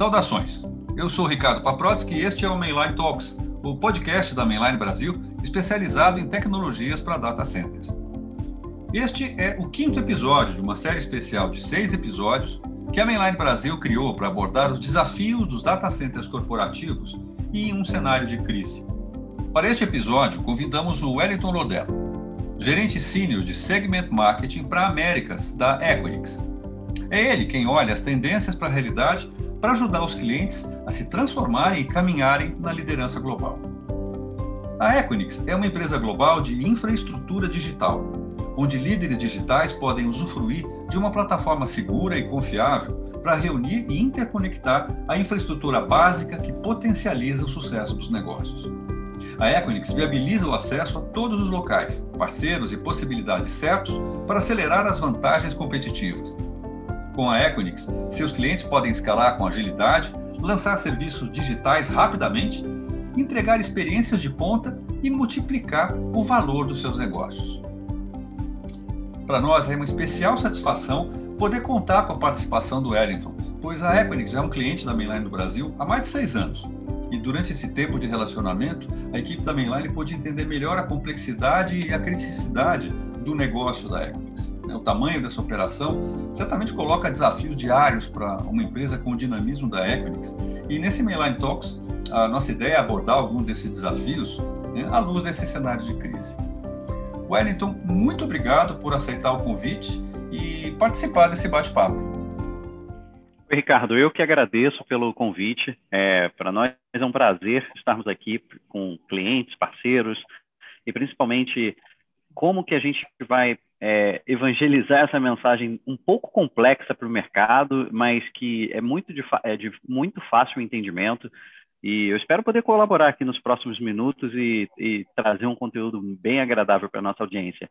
Saudações! Eu sou Ricardo Paprotsky e este é o Mainline Talks, o podcast da Mainline Brasil especializado em tecnologias para data centers. Este é o quinto episódio de uma série especial de seis episódios que a Mainline Brasil criou para abordar os desafios dos data centers corporativos e em um cenário de crise. Para este episódio, convidamos o Wellington Lodello, gerente sênior de Segment Marketing para Américas da Equinix. É ele quem olha as tendências para a realidade para ajudar os clientes a se transformarem e caminharem na liderança global. A Equinix é uma empresa global de infraestrutura digital, onde líderes digitais podem usufruir de uma plataforma segura e confiável para reunir e interconectar a infraestrutura básica que potencializa o sucesso dos negócios. A Equinix viabiliza o acesso a todos os locais, parceiros e possibilidades certos para acelerar as vantagens competitivas, com a Equinix, seus clientes podem escalar com agilidade, lançar serviços digitais rapidamente, entregar experiências de ponta e multiplicar o valor dos seus negócios. Para nós é uma especial satisfação poder contar com a participação do Wellington, pois a Equinix é um cliente da Mainline do Brasil há mais de seis anos. E durante esse tempo de relacionamento, a equipe da Mainline pôde entender melhor a complexidade e a criticidade do negócio da Equinix né, o tamanho dessa operação, certamente coloca desafios diários para uma empresa com o dinamismo da Equinix. E nesse Mainline Talks, a nossa ideia é abordar alguns desses desafios né, à luz desse cenário de crise. Wellington, muito obrigado por aceitar o convite e participar desse bate-papo. Ricardo, eu que agradeço pelo convite. É, Para nós é um prazer estarmos aqui com clientes, parceiros e principalmente como que a gente vai é, evangelizar essa mensagem um pouco complexa para o mercado, mas que é muito de, é de muito fácil entendimento. E eu espero poder colaborar aqui nos próximos minutos e, e trazer um conteúdo bem agradável para a nossa audiência.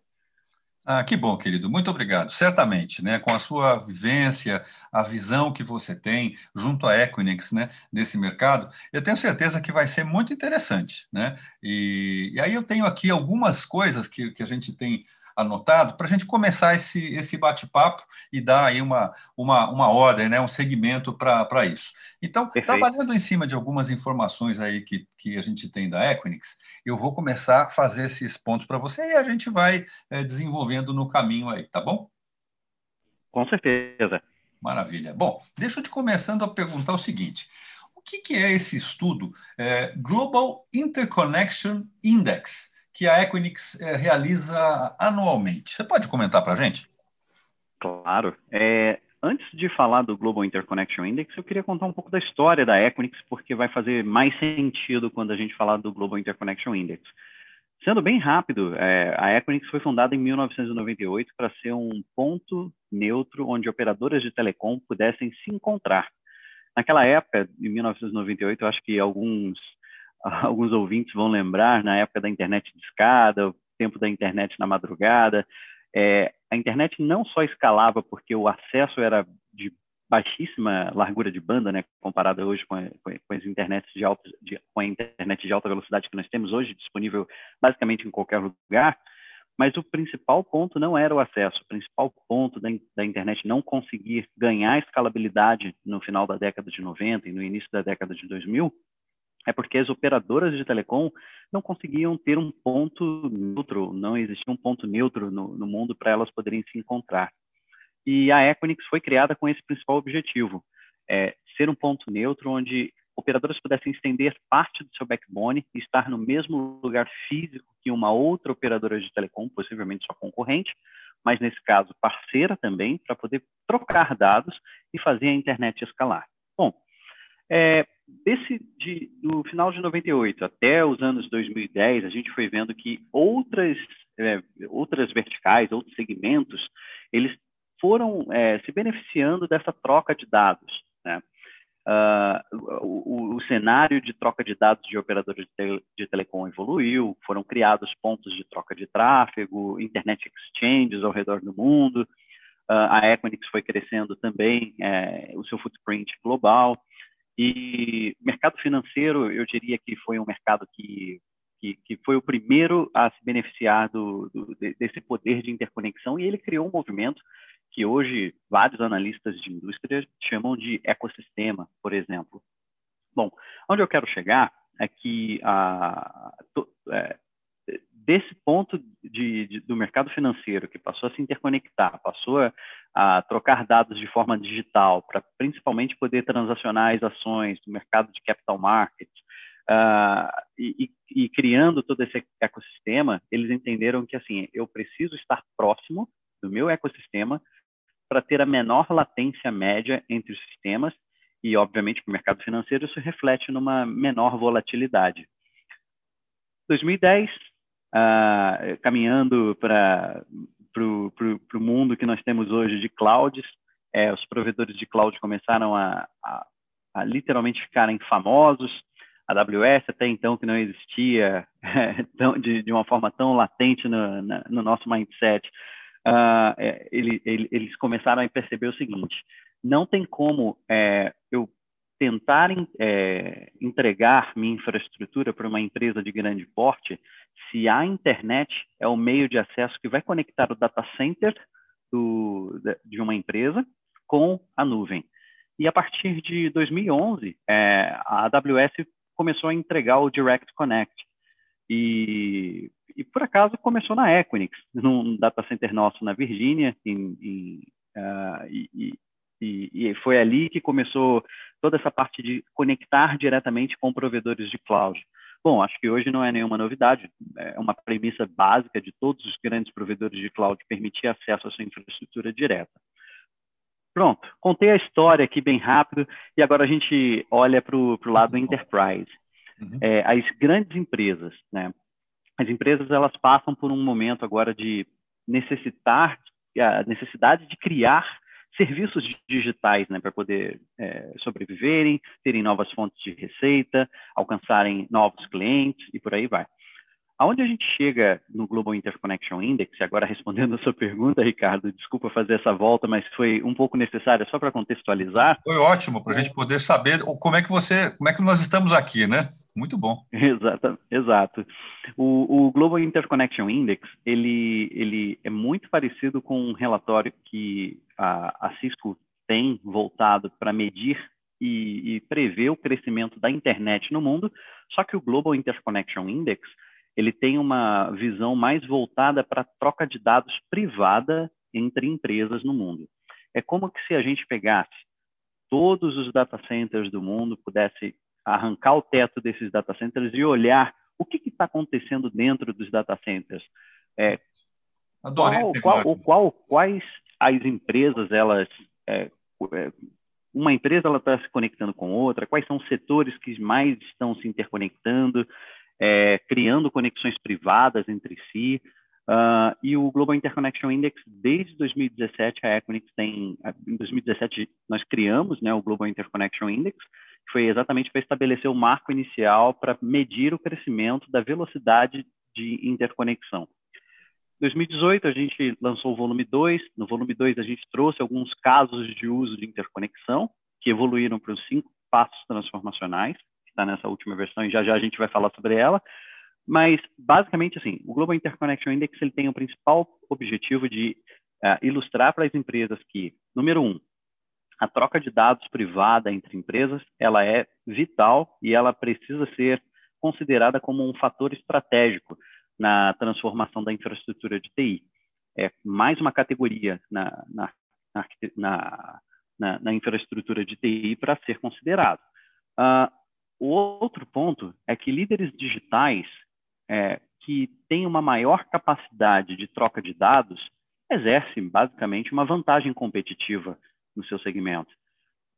Ah, que bom, querido. Muito obrigado. Certamente, né, com a sua vivência, a visão que você tem junto à Equinix, né, desse mercado, eu tenho certeza que vai ser muito interessante, né? E, e aí eu tenho aqui algumas coisas que, que a gente tem anotado para a gente começar esse, esse bate-papo e dar aí uma, uma, uma ordem, né, um segmento para isso. Então, Perfeito. trabalhando em cima de algumas informações aí que, que a gente tem da Equinix, eu vou começar a fazer esses pontos para você e a gente vai é, desenvolvendo no caminho aí, tá bom? Com certeza. Maravilha. Bom, deixa eu te começando a perguntar o seguinte. O que, que é esse estudo é, Global Interconnection Index? Que a Equinix é, realiza anualmente. Você pode comentar para a gente? Claro. É, antes de falar do Global Interconnection Index, eu queria contar um pouco da história da Equinix, porque vai fazer mais sentido quando a gente falar do Global Interconnection Index. Sendo bem rápido, é, a Equinix foi fundada em 1998 para ser um ponto neutro onde operadoras de telecom pudessem se encontrar. Naquela época, em 1998, eu acho que alguns alguns ouvintes vão lembrar, na época da internet de escada, o tempo da internet na madrugada, é, a internet não só escalava porque o acesso era de baixíssima largura de banda, né, comparada hoje com, a, com as internets de alta, de, com a internet de alta velocidade que nós temos hoje disponível basicamente em qualquer lugar, mas o principal ponto não era o acesso, o principal ponto da, da internet não conseguir ganhar escalabilidade no final da década de 90 e no início da década de 2000 é porque as operadoras de telecom não conseguiam ter um ponto neutro, não existia um ponto neutro no, no mundo para elas poderem se encontrar. E a Equinix foi criada com esse principal objetivo, é, ser um ponto neutro onde operadoras pudessem estender parte do seu backbone e estar no mesmo lugar físico que uma outra operadora de telecom, possivelmente sua concorrente, mas nesse caso parceira também, para poder trocar dados e fazer a internet escalar. É, desse de, do final de 98 até os anos 2010, a gente foi vendo que outras é, outras verticais, outros segmentos, eles foram é, se beneficiando dessa troca de dados. Né? Uh, o, o, cenário de troca de dados de operadores de, tele, de, telecom evoluiu, foram criados pontos de troca de tráfego, internet exchanges ao redor do mundo, uh, a Equinix foi crescendo também é, o seu footprint global, e mercado financeiro, eu diria que foi um mercado que, que, que foi o primeiro a se beneficiar do, do, desse poder de interconexão e ele criou um movimento que hoje vários analistas de indústria chamam de ecossistema, por exemplo. Bom, onde eu quero chegar é que a, é, desse ponto de, de, do mercado financeiro que passou a se interconectar, passou a, a trocar dados de forma digital para principalmente poder transacionar as ações do mercado de capital markets uh, e, e, e, criando todo esse ecossistema, eles entenderam que assim eu preciso estar próximo do meu ecossistema para ter a menor latência média entre os sistemas e, obviamente, para o mercado financeiro isso reflete numa menor volatilidade. 2010, uh, caminhando para o mundo que nós temos hoje de clouds, é, os provedores de cloud começaram a, a, a, literalmente ficarem famosos. A AWS, até então, que não existia de, de, uma forma tão latente no, na, no nosso mindset, uh, ele, ele, eles começaram a perceber o seguinte: não tem como é, eu tentar é, entregar minha infraestrutura para uma empresa de grande porte se a internet é o meio de acesso que vai conectar o data center do, de uma empresa com a nuvem. E a partir de 2011, é, a AWS começou a entregar o Direct Connect. E, e por acaso começou na Equinix, num data center nosso na Virgínia, em, em, uh, e, e, e, foi ali que começou toda essa parte de conectar diretamente com provedores de cloud. Bom, acho que hoje não é nenhuma novidade, é uma premissa básica de todos os grandes provedores de cloud permitir acesso à sua infraestrutura direta. Pronto, contei a história aqui bem rápido e agora a gente olha para o lado enterprise. Uhum. É, as grandes empresas, né? As empresas elas passam por um momento agora de necessitar, a necessidade de criar serviços digitais né, para poder é, sobreviverem, terem novas fontes de receita, alcançarem novos clientes e por aí vai. Aonde a gente chega no Global Interconnection Index, agora respondendo a sua pergunta, Ricardo, desculpa fazer essa volta, mas foi um pouco necessária só para contextualizar. Foi ótimo para a gente poder saber como é que você, como é que nós estamos aqui, né? Muito bom. Exato. exato. O, o, Global Interconnection Index, ele, ele é muito parecido com um relatório que a, a Cisco tem voltado para medir e, e prever o crescimento da internet no mundo, só que o Global Interconnection Index, ele tem uma visão mais voltada para a troca de dados privada entre empresas no mundo. É como que se a gente pegasse todos os data centers do mundo, pudesse arrancar o teto desses data centers e olhar o que está acontecendo dentro dos data centers. É, qual, qual, qual, quais as empresas elas é, é uma empresa ela está se conectando com outra, quais são os setores que mais estão se interconectando, é, criando conexões privadas entre si. Uh, e o Global Interconnection Index, desde 2017, a Equinix tem, em 2017 nós criamos né, o Global Interconnection Index, que foi exatamente para estabelecer o marco inicial para medir o crescimento da velocidade de interconexão. Em 2018, a gente lançou o volume 2. No volume 2, a gente trouxe alguns casos de uso de interconexão, que evoluíram para os cinco passos transformacionais, está nessa última versão, e já já a gente vai falar sobre ela. Mas, basicamente, assim, o Global Interconnection Index ele tem o principal objetivo de uh, ilustrar para as empresas que, número um, a troca de dados privada entre empresas ela é vital e ela precisa ser considerada como um fator estratégico na transformação da infraestrutura de TI. É mais uma categoria na, na, na, na, infraestrutura de TI para ser considerado. Uh, o outro ponto é que líderes digitais é, que têm uma maior capacidade de troca de dados exercem basicamente uma vantagem competitiva no seu segmento.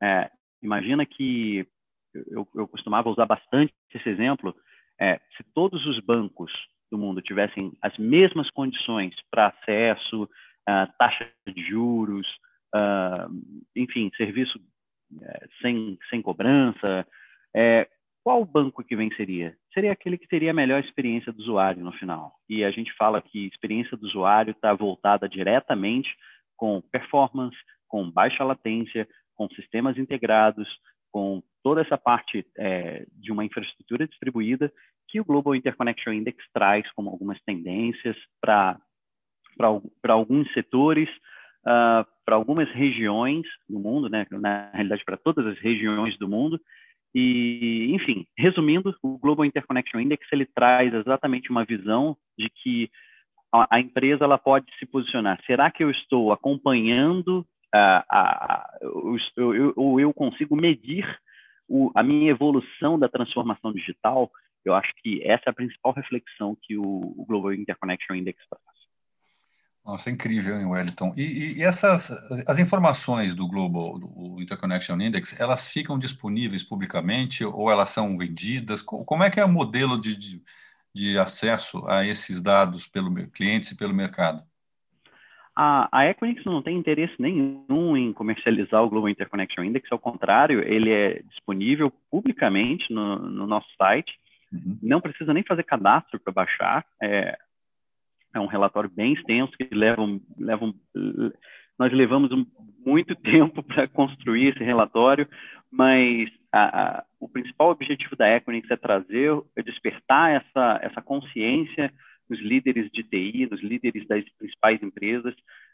É, imagina que eu, eu, costumava usar bastante esse exemplo. É, se todos os bancos do mundo tivessem as mesmas condições para acesso, uh, taxa de juros, uh, enfim, serviço uh, sem, sem cobrança, é, qual banco que venceria? Seria aquele que teria a melhor experiência do usuário no final. E a gente fala que experiência do usuário está voltada diretamente com performance, com baixa latência, com sistemas integrados, com toda essa parte é, de uma infraestrutura distribuída que o Global Interconnection Index traz como algumas tendências para alguns setores, uh, algumas regiões do mundo, né, na realidade para todas as regiões do mundo. E, enfim, resumindo, o Global Interconnection Index ele traz exatamente uma visão de que a, empresa ela pode se posicionar. Será que eu estou acompanhando a, a, ou eu, eu, consigo medir o, a minha evolução da transformação digital? Eu acho que essa é a principal reflexão que o, o Global Interconnection Index traz. Nossa, é incrível, hein, Wellington? E, e, essas, as informações do Global do Interconnection Index, elas ficam disponíveis publicamente ou elas são vendidas? Como é que é o modelo de, de, de acesso a esses dados pelo clientes e pelo mercado? A, a Equinix não tem interesse nenhum em comercializar o Global Interconnection Index, ao contrário, ele é disponível publicamente no, no nosso site. Uhum. Não precisa nem fazer cadastro para baixar. É, é um relatório bem extenso que leva, leva nós levamos muito tempo para construir esse relatório, mas a, a, o principal objetivo da Equinix é trazer, é despertar essa, essa consciência nos líderes de TI, nos líderes das principais empresas,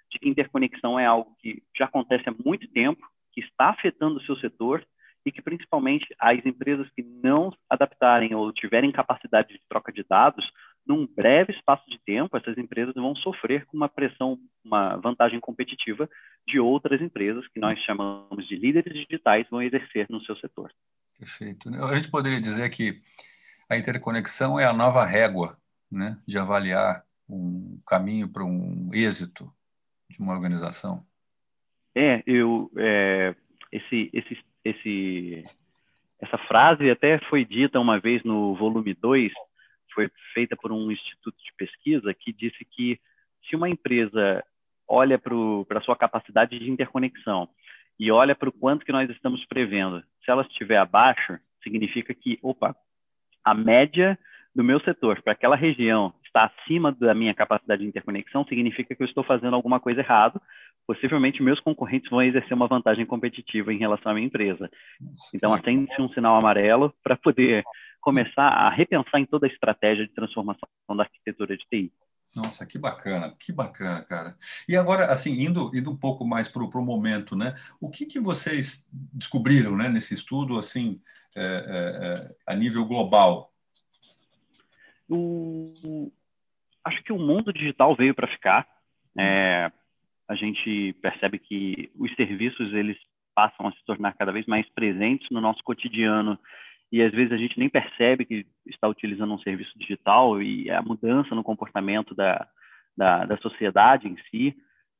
de que interconexão é algo que já acontece há muito tempo, que está afetando o seu setor e que principalmente as empresas que não adaptarem ou tiverem capacidade de troca de dados, num breve espaço de tempo, essas empresas vão sofrer com uma pressão, uma vantagem competitiva de outras empresas que nós chamamos de líderes digitais vão exercer no seu setor. Perfeito. A gente poderia dizer que a interconexão é a nova régua né, de avaliar um caminho para um êxito de uma organização. É, eu é, esse, esse, esse, essa frase até foi dita uma vez no volume 2 foi feita por um instituto de pesquisa que disse que se uma empresa olha para a sua capacidade de interconexão e olha para o quanto que nós estamos prevendo, se ela estiver abaixo, significa que, opa, a média do meu setor para aquela região está acima da minha capacidade de interconexão, significa que eu estou fazendo alguma coisa errado. Possivelmente meus concorrentes vão exercer uma vantagem competitiva em relação à minha empresa. Então acende-se um sinal amarelo para poder começar a repensar em toda a estratégia de transformação da arquitetura de TI. Nossa, que bacana, que bacana, cara. E agora, assim, indo, indo um pouco mais para o momento, né? O que, que vocês descobriram, né, nesse estudo, assim, é, é, é a nível global? O, acho que o mundo digital veio para ficar. É, a gente percebe que os serviços eles passam a se tornar cada vez mais presentes no nosso cotidiano e às vezes a gente nem percebe que está utilizando um serviço digital e a mudança no comportamento da, da, da sociedade em si.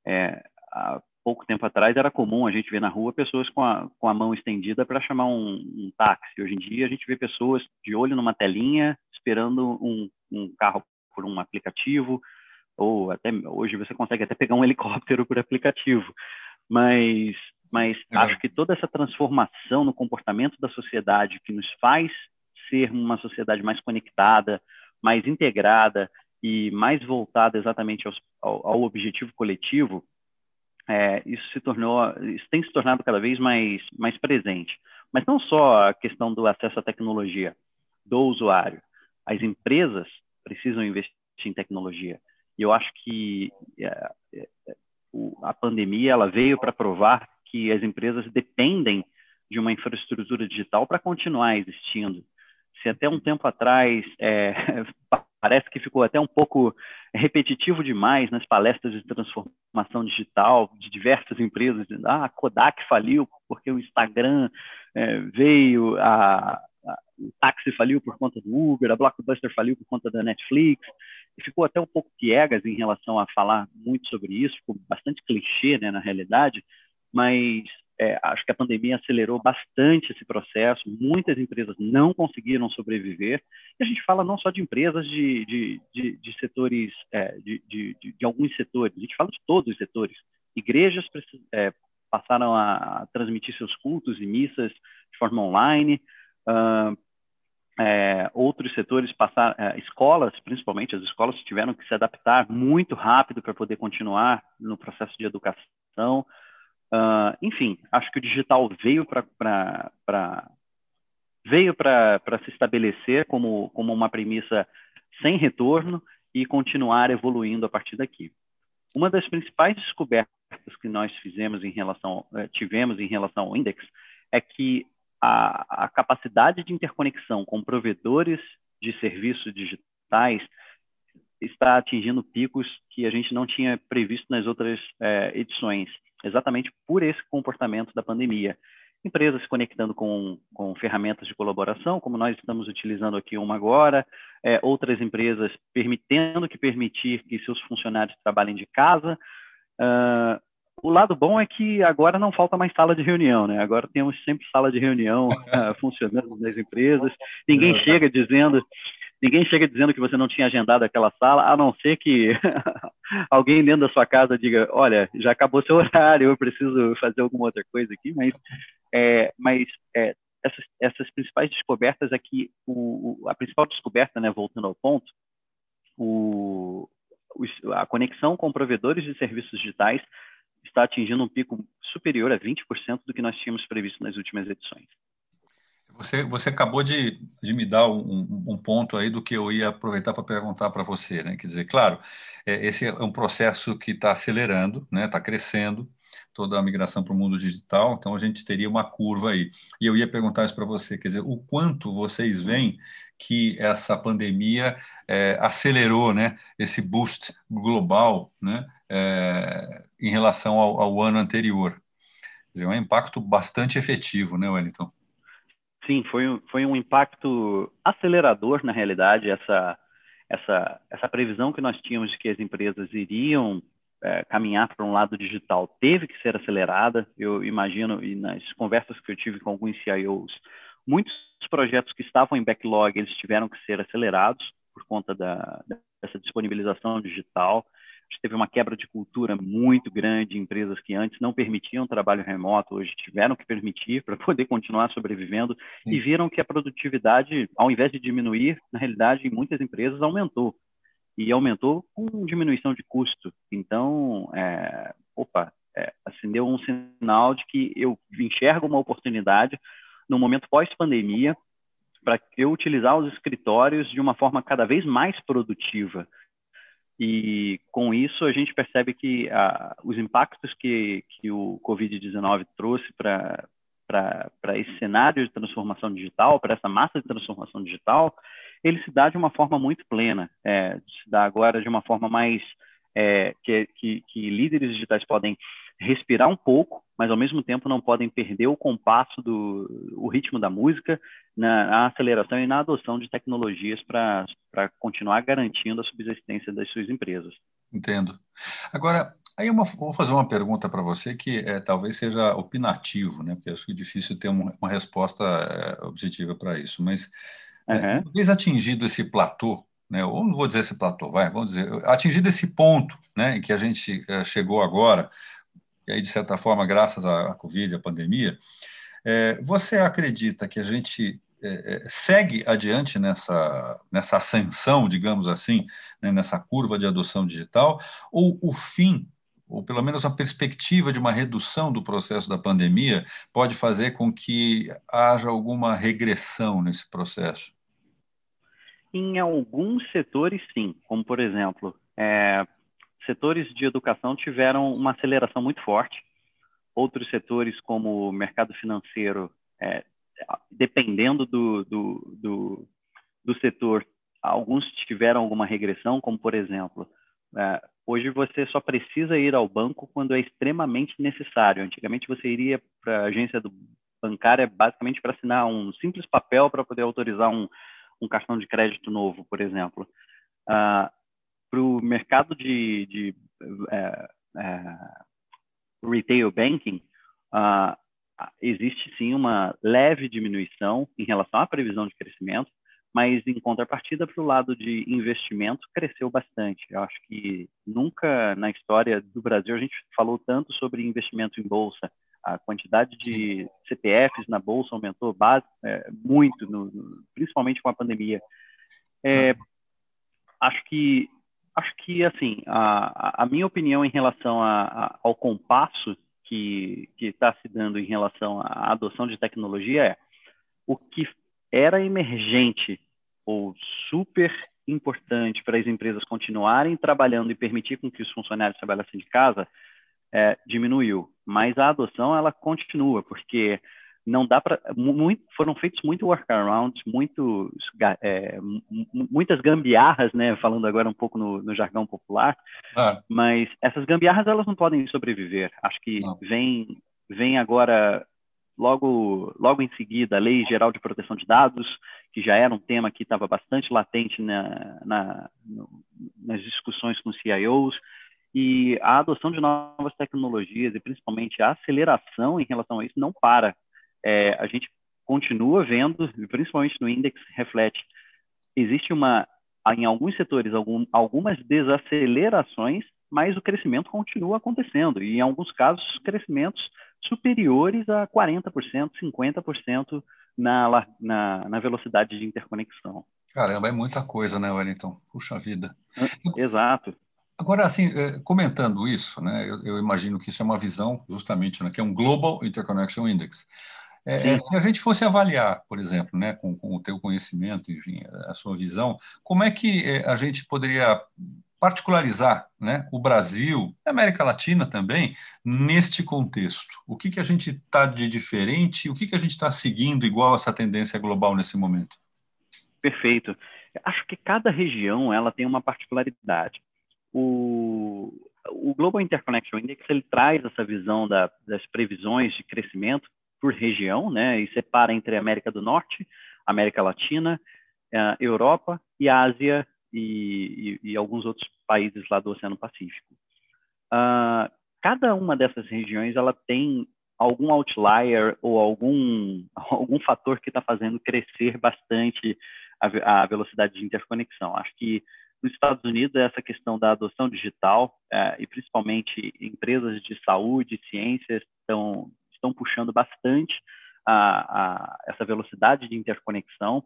É, há pouco tempo atrás era comum a gente ver na rua pessoas com a, com a mão estendida para chamar um, um, táxi. Hoje em dia a gente vê pessoas de olho numa telinha esperando um, um carro por um aplicativo ou até hoje você consegue até pegar um helicóptero por aplicativo. Mas mas acho que toda essa transformação no comportamento da sociedade que nos faz ser uma sociedade mais conectada, mais integrada e mais voltada exatamente aos, ao, ao, objetivo coletivo, é, isso se tornou, isso tem se tornado cada vez mais mais presente. Mas não só a questão do acesso à tecnologia do usuário, as empresas precisam investir em tecnologia. E eu acho que é, é, a pandemia ela veio para provar que as empresas dependem de uma infraestrutura digital para continuar existindo. Se até um tempo atrás é, parece que ficou até um pouco repetitivo demais nas palestras de transformação digital de diversas empresas, dizendo, ah, a Kodak faliu porque o Instagram é, veio, a, a, o táxi faliu por conta do Uber, a Blockbuster faliu por conta da Netflix, ficou até um pouco piegas em relação a falar muito sobre isso, ficou bastante clichê, né, na realidade, mas é, acho que a pandemia acelerou bastante esse processo, muitas empresas não conseguiram sobreviver, e a gente fala não só de empresas de, de, de, de setores, é, de, de, de, alguns setores, a gente fala de todos os setores. Igrejas é, passaram a transmitir seus cultos e missas de forma online, uh, outros setores passaram, é, escolas, principalmente as escolas tiveram que se adaptar muito rápido para poder continuar no processo de educação. Uh, enfim, acho que o digital veio para veio para se estabelecer como, como uma premissa sem retorno e continuar evoluindo a partir daqui. Uma das principais descobertas que nós fizemos em relação, eh, tivemos em relação ao Index, é que a, a capacidade de interconexão com provedores de serviços digitais está atingindo picos que a gente não tinha previsto nas outras é, edições, exatamente por esse comportamento da pandemia. Empresas se conectando com, com ferramentas de colaboração, como nós estamos utilizando aqui uma agora, é, outras empresas permitendo que permitir que seus funcionários trabalhem de casa. Uh, o lado bom é que agora não falta mais sala de reunião, né? Agora temos sempre sala de reunião uh, funcionando nas empresas. Ninguém chega dizendo, ninguém chega dizendo que você não tinha agendado aquela sala, a não ser que alguém dentro da sua casa diga, olha, já acabou seu horário, eu preciso fazer alguma outra coisa aqui, mas, é, mas é, essas, essas, principais descobertas é que o, a principal descoberta, né, voltando ao ponto, o, a conexão com provedores de serviços digitais está atingindo um pico superior a 20% do que nós tínhamos previsto nas últimas edições. Você, você acabou de, de me dar um, um, ponto aí do que eu ia aproveitar para perguntar para você, né? Quer dizer, claro, é, esse é um processo que está acelerando, né? Está crescendo toda a migração para o mundo digital, então a gente teria uma curva aí. E eu ia perguntar isso para você, quer dizer, o quanto vocês veem que essa pandemia é, acelerou, né? Esse boost global, né? É, em relação ao, ao, ano anterior. Quer dizer, é um impacto bastante efetivo, né, Wellington? Sim, foi, foi um impacto acelerador, na realidade, essa, essa, essa previsão que nós tínhamos de que as empresas iriam é, caminhar para um lado digital teve que ser acelerada. Eu imagino, e nas conversas que eu tive com alguns CIOs, muitos projetos que estavam em backlog, eles tiveram que ser acelerados por conta da, dessa disponibilização digital teve uma quebra de cultura muito grande, empresas que antes não permitiam trabalho remoto, hoje tiveram que permitir para poder continuar sobrevivendo Sim. e viram que a produtividade, ao invés de diminuir, na realidade, em muitas empresas aumentou. E aumentou com diminuição de custo. Então, é, opa, é, acendeu um sinal de que eu enxergo uma oportunidade no momento pós-pandemia para eu utilizar os escritórios de uma forma cada vez mais produtiva e com isso a gente percebe que ah, os impactos que, que o Covid-19 trouxe para esse cenário de transformação digital, para essa massa de transformação digital, ele se dá de uma forma muito plena, é, se dá agora de uma forma mais é, que, que, que líderes digitais podem respirar um pouco, mas ao mesmo tempo não podem perder o compasso do o ritmo da música na, na aceleração e na adoção de tecnologias para continuar garantindo a subsistência das suas empresas. Entendo. Agora, aí uma, vou fazer uma pergunta para você que é, talvez seja opinativo, né? Porque acho que é difícil ter uma, uma resposta é, objetiva para isso. Mas uhum. é, uma vez atingido esse platô, né? Ou não vou dizer esse platô, vai, vamos dizer, atingido esse ponto, né? Em que a gente é, chegou agora, e aí, de certa forma, graças à Covid, à pandemia, é, você acredita que a gente é, é, segue adiante nessa, nessa ascensão, digamos assim, né, nessa curva de adoção digital, ou o fim, ou pelo menos a perspectiva de uma redução do processo da pandemia, pode fazer com que haja alguma regressão nesse processo? Em alguns setores, sim, como por exemplo, é, setores de educação tiveram uma aceleração muito forte. Outros setores, como o mercado financeiro, é, dependendo do, do, do, do, setor, alguns tiveram alguma regressão, como por exemplo, é, hoje você só precisa ir ao banco quando é extremamente necessário. Antigamente você iria para a agência bancária basicamente para assinar um simples papel para poder autorizar um, um cartão de crédito novo, por exemplo. Uh, para o mercado de, de é, é, retail banking, uh, existe sim uma leve diminuição em relação à previsão de crescimento, mas em contrapartida para o lado de investimento cresceu bastante. Eu acho que nunca na história do Brasil a gente falou tanto sobre investimento em bolsa. A quantidade de CPFs na bolsa aumentou base, é, muito, no, principalmente com a pandemia. É, acho que acho que assim a, a minha opinião em relação a, a, ao compasso que está se dando em relação à adoção de tecnologia é o que era emergente ou super importante para as empresas continuarem trabalhando e permitir com que os funcionários trabalhassem de casa é, diminuiu, mas a adoção ela continua, porque não dá para foram feitos muito workarounds, muitos, é, muitas gambiarras, né? Falando agora um pouco no, no jargão popular, ah. mas essas gambiarras elas não podem sobreviver. Acho que não. vem vem agora logo logo em seguida a Lei Geral de Proteção de Dados, que já era um tema que estava bastante latente na, na no, nas discussões com CIOs e a adoção de novas tecnologias e principalmente a aceleração em relação a isso não para é, a gente continua vendo, principalmente no índice reflete, existe uma, em alguns setores, algum, algumas desacelerações, mas o crescimento continua acontecendo, e em alguns casos, crescimentos superiores a 40%, 50% na, na, na velocidade de interconexão. Caramba, é muita coisa, né, Wellington? Puxa vida. Exato. Agora, assim, é, comentando isso, né, eu, eu, imagino que isso é uma visão, justamente, né, que é um Global Interconnection Index. É, é, se a gente fosse avaliar, por exemplo, né, com, com, o teu conhecimento, enfim, a sua visão, como é que é, a gente poderia particularizar né, o Brasil, a América Latina também, neste contexto? O que, que a gente está de diferente? O que, que a gente está seguindo igual essa tendência global nesse momento? Perfeito. Acho que cada região ela tem uma particularidade. O, o Global Interconnection Index ele traz essa visão da, das previsões de crescimento por região, né, e separa entre América do Norte, América Latina, uh, Europa e Ásia e, e, e, alguns outros países lá do Oceano Pacífico. Uh, cada uma dessas regiões ela tem algum outlier ou algum algum fator que está fazendo crescer bastante a, a, velocidade de interconexão. Acho que nos Estados Unidos essa questão da adoção digital uh, e principalmente empresas de saúde, ciências estão estão puxando bastante a, a, essa velocidade de interconexão.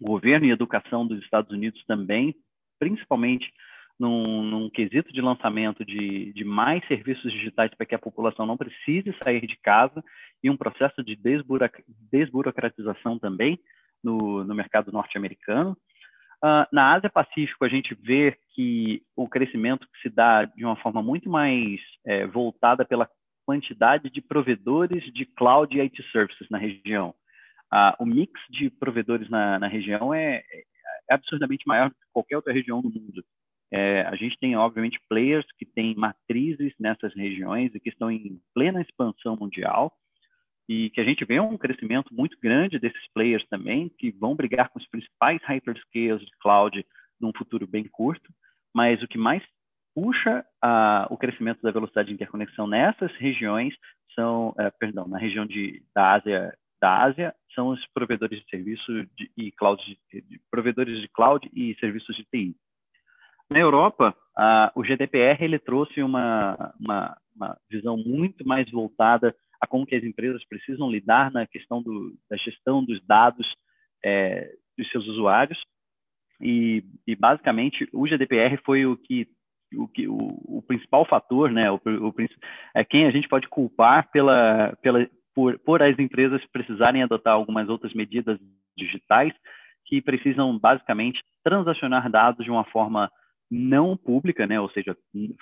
O governo e a educação dos Estados Unidos também, principalmente num, num quesito de lançamento de, de mais serviços digitais para que a população não precise sair de casa e um processo de desburocratização também no, no mercado norte-americano. Uh, na Ásia Pacífico, a gente vê que o crescimento se dá de uma forma muito mais é, voltada pela quantidade de provedores de cloud e IT services na região. Ah, o mix de provedores na, na região é, é, absurdamente maior do que qualquer outra região do mundo. É, a gente tem, obviamente, players que têm matrizes nessas regiões e que estão em plena expansão mundial e que a gente vê um crescimento muito grande desses players também, que vão brigar com os principais hyperscalers de cloud num futuro bem curto, mas o que mais puxa a, o crescimento da velocidade de interconexão nessas regiões são, é, perdão, na região de, da Ásia, da Ásia são os provedores de serviço de, e cloud, de, de, provedores de cloud e serviços de TI. Na Europa, o GDPR ele trouxe uma, uma, uma, visão muito mais voltada a como que as empresas precisam lidar na questão do, da gestão dos dados é, dos seus usuários. E, e, basicamente, o GDPR foi o que o, que, o, o principal fator, né, o, o, é quem a gente pode culpar pela, pela, por, por as empresas precisarem adotar algumas outras medidas digitais que precisam basicamente transacionar dados de uma forma não pública, né, ou seja,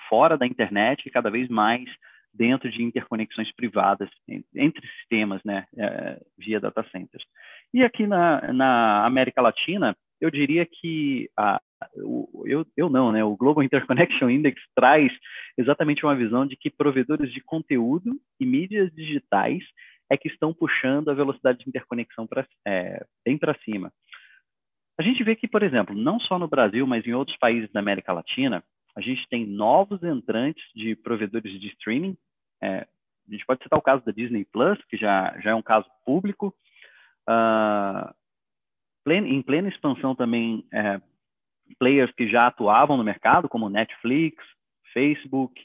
fora da internet e cada vez mais dentro de interconexões privadas entre sistemas, né, é, via data centers. E aqui na, na América Latina, eu diria que a, eu, eu não, né? O Global Interconnection Index traz exatamente uma visão de que provedores de conteúdo e mídias digitais é que estão puxando a velocidade de interconexão pra, é, bem para cima. A gente vê que, por exemplo, não só no Brasil, mas em outros países da América Latina, a gente tem novos entrantes de provedores de streaming. É, a gente pode citar o caso da Disney Plus, que já, já é um caso público. Uh, em plena expansão também é, players que já atuavam no mercado, como Netflix, Facebook,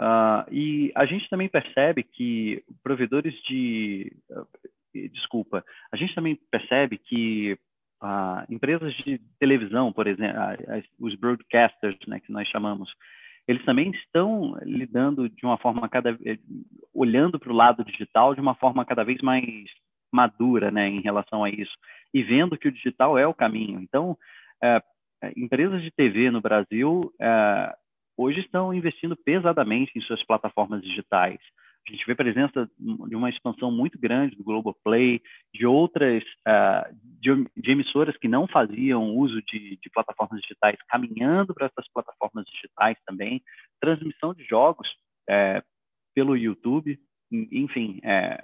uh, e a gente também percebe que provedores de, uh, desculpa, a gente também percebe que uh, empresas de televisão, por exemplo, os broadcasters, né, que nós chamamos, eles também estão lidando de uma forma cada olhando para o lado digital de uma forma cada vez mais madura, né, em relação a isso e vendo que o digital é o caminho. Então, é, empresas de TV no Brasil, é, hoje estão investindo pesadamente em suas plataformas digitais. A gente vê presença de uma expansão muito grande do Globoplay, de outras, uh, de, de, emissoras que não faziam uso de, de plataformas digitais, caminhando para essas plataformas digitais também, transmissão de jogos é, pelo YouTube, enfim, é,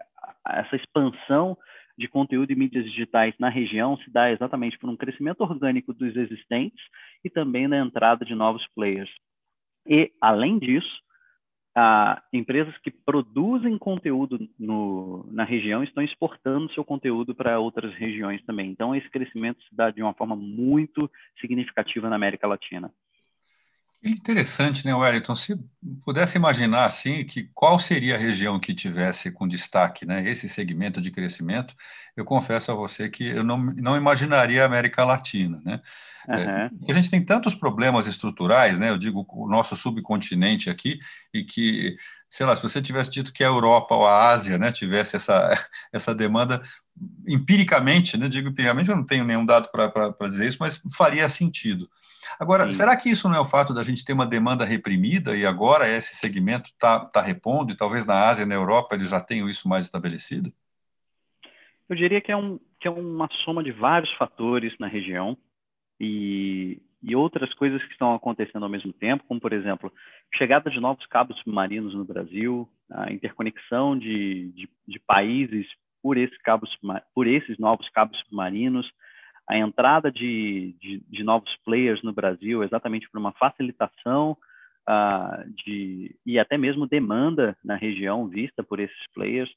essa expansão de conteúdo e mídias digitais na região se dá exatamente por um crescimento orgânico dos existentes e também na entrada de novos players. E, além disso, ah, empresas que produzem conteúdo no, na região estão exportando seu conteúdo para outras regiões também. Então, esse crescimento se dá de uma forma muito significativa na América Latina. Interessante, né, Wellington? Se pudesse imaginar assim, que qual seria a região que tivesse com destaque, né, esse segmento de crescimento, eu confesso a você que eu não, não imaginaria a América Latina, né? Uhum. É, a gente tem tantos problemas estruturais, né? Eu digo o nosso subcontinente aqui e que sei lá, se você tivesse dito que a Europa ou a Ásia, né, tivesse essa essa demanda empiricamente, né, digo empiricamente, eu não tenho nenhum dado para dizer isso, mas faria sentido. Agora, Sim. será que isso não é o fato da gente ter uma demanda reprimida e agora esse segmento está tá repondo e talvez na Ásia e na Europa eles já tenham isso mais estabelecido? Eu diria que é, um, que é uma soma de vários fatores na região e, e outras coisas que estão acontecendo ao mesmo tempo, como, por exemplo, chegada de novos cabos submarinos no Brasil, a interconexão de, de, de países por, esse cabos, por esses novos cabos submarinos, a entrada de, de, de, novos players no Brasil, exatamente por uma facilitação uh, de, e até mesmo demanda na região vista por esses players.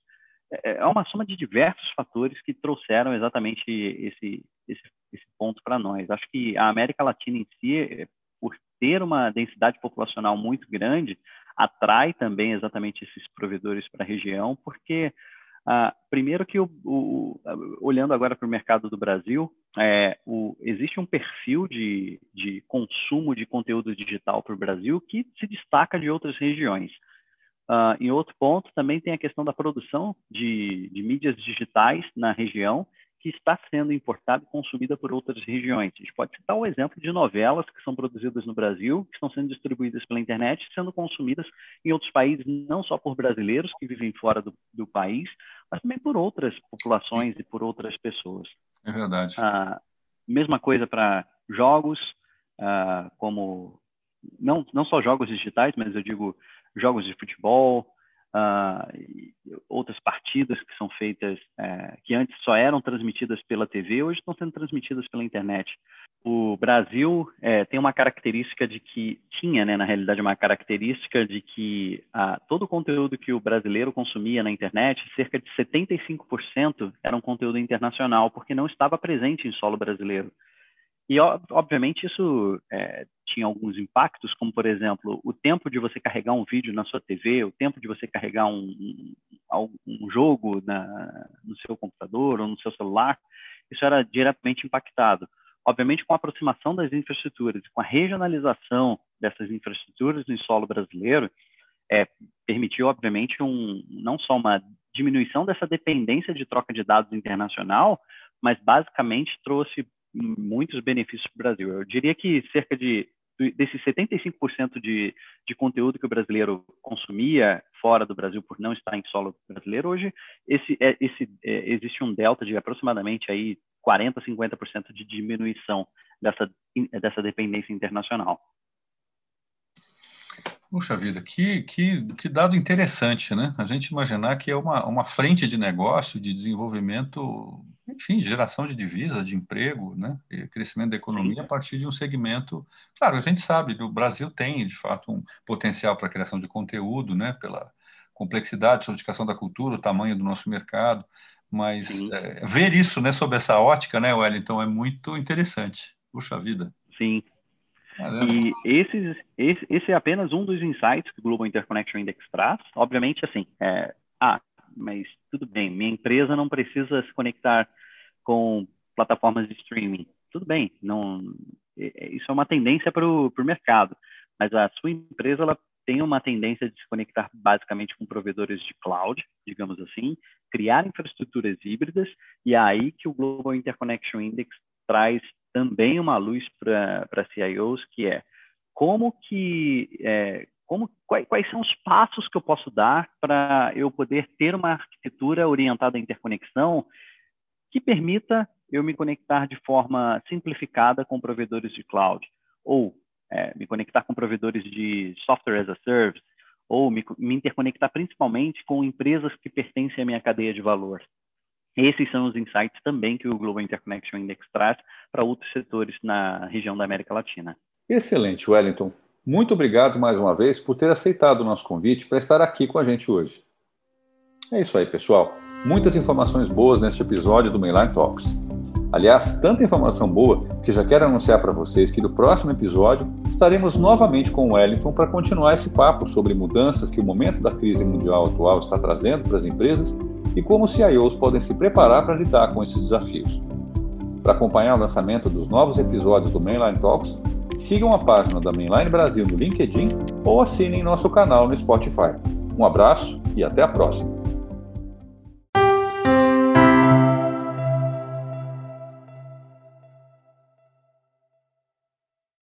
É, é uma soma de diversos fatores que trouxeram exatamente esse, esse, esse ponto para nós. Acho que a América Latina em si, por ter uma densidade populacional muito grande, atrai também exatamente esses provedores para a região, porque ah, primeiro que, o, o, olhando agora para o mercado do Brasil, é, o, existe um perfil de, de consumo de conteúdo digital para o Brasil que se destaca de outras regiões. Uh, em outro ponto, também tem a questão da produção de, de mídias digitais na região, que está sendo importada e consumida por outras regiões. A gente pode citar o exemplo de novelas que são produzidas no Brasil, que estão sendo distribuídas pela internet, sendo consumidas em outros países, não só por brasileiros que vivem fora do, do país, mas também por outras populações e por outras pessoas. É verdade. Ah, mesma coisa para jogos, ah, como não, não só jogos digitais, mas eu digo jogos de futebol, uh, outras partidas que são feitas, uh, que antes só eram transmitidas pela TV, hoje estão sendo transmitidas pela internet. O Brasil é, tem uma característica de que, tinha, né, na realidade, uma característica de que uh, todo o conteúdo que o brasileiro consumia na internet, cerca de 75% era um conteúdo internacional, porque não estava presente em solo brasileiro. E, obviamente, isso é, tinha alguns impactos, como, por exemplo, o tempo de você carregar um vídeo na sua TV, o tempo de você carregar um, um, um jogo na, no seu computador ou no seu celular, isso era diretamente impactado. Obviamente, com a aproximação das infraestruturas, com a regionalização dessas infraestruturas no solo brasileiro, é, permitiu, obviamente, um, não só uma diminuição dessa dependência de troca de dados internacional, mas basicamente trouxe muitos benefícios para o Brasil. Eu diria que cerca de desses 75% de, de conteúdo que o brasileiro consumia fora do Brasil por não estar em solo brasileiro, hoje esse, é, esse, é, existe um delta de aproximadamente aí 40, 50% de diminuição dessa, dessa dependência internacional. Puxa vida, que, que, que dado interessante, né? A gente imaginar que é uma, uma frente de negócio, de desenvolvimento enfim, geração de divisa, de emprego, né, e crescimento da economia a partir de um segmento. Claro, a gente sabe, o Brasil tem, de fato, um potencial para a criação de conteúdo, né, pela complexidade, sofisticação da cultura, o tamanho do nosso mercado, mas é, ver isso, né, sob essa ótica, né, Wellington, é muito interessante. Puxa vida. Sim. E esses, esse, esse é apenas um dos insights que o Global Interconnection Index traz. Obviamente, assim, é, ah, mas tudo bem, minha empresa não precisa se conectar com plataformas de streaming. Tudo bem, não, isso é uma tendência para o mercado, mas a sua empresa ela tem uma tendência de se conectar basicamente com provedores de cloud, digamos assim, criar infraestruturas híbridas, e é aí que o Global Interconnection Index traz também uma luz para CIOs, que é como que é, como, quais, quais, são os passos que eu posso dar para eu poder ter uma arquitetura orientada à interconexão que permita eu me conectar de forma simplificada com provedores de cloud, ou é, me conectar com provedores de software as a service, ou me, me interconectar principalmente com empresas que pertencem à minha cadeia de valor. Esses são os insights também que o Global Interconnection Index traz para outros setores na região da América Latina. Excelente, Wellington. Muito obrigado mais uma vez por ter aceitado o nosso convite para estar aqui com a gente hoje. É isso aí, pessoal. Muitas informações boas neste episódio do Mainline Talks. Aliás, tanta informação boa que já quero anunciar para vocês que no próximo episódio estaremos novamente com o Wellington para continuar esse papo sobre mudanças que o momento da crise mundial atual está trazendo para as empresas e como os CIOs podem se preparar para lidar com esses desafios. Para acompanhar o lançamento dos novos episódios do Mainline Talks, sigam a página da Mainline Brasil no LinkedIn ou assinem nosso canal no Spotify. Um abraço e até a próxima!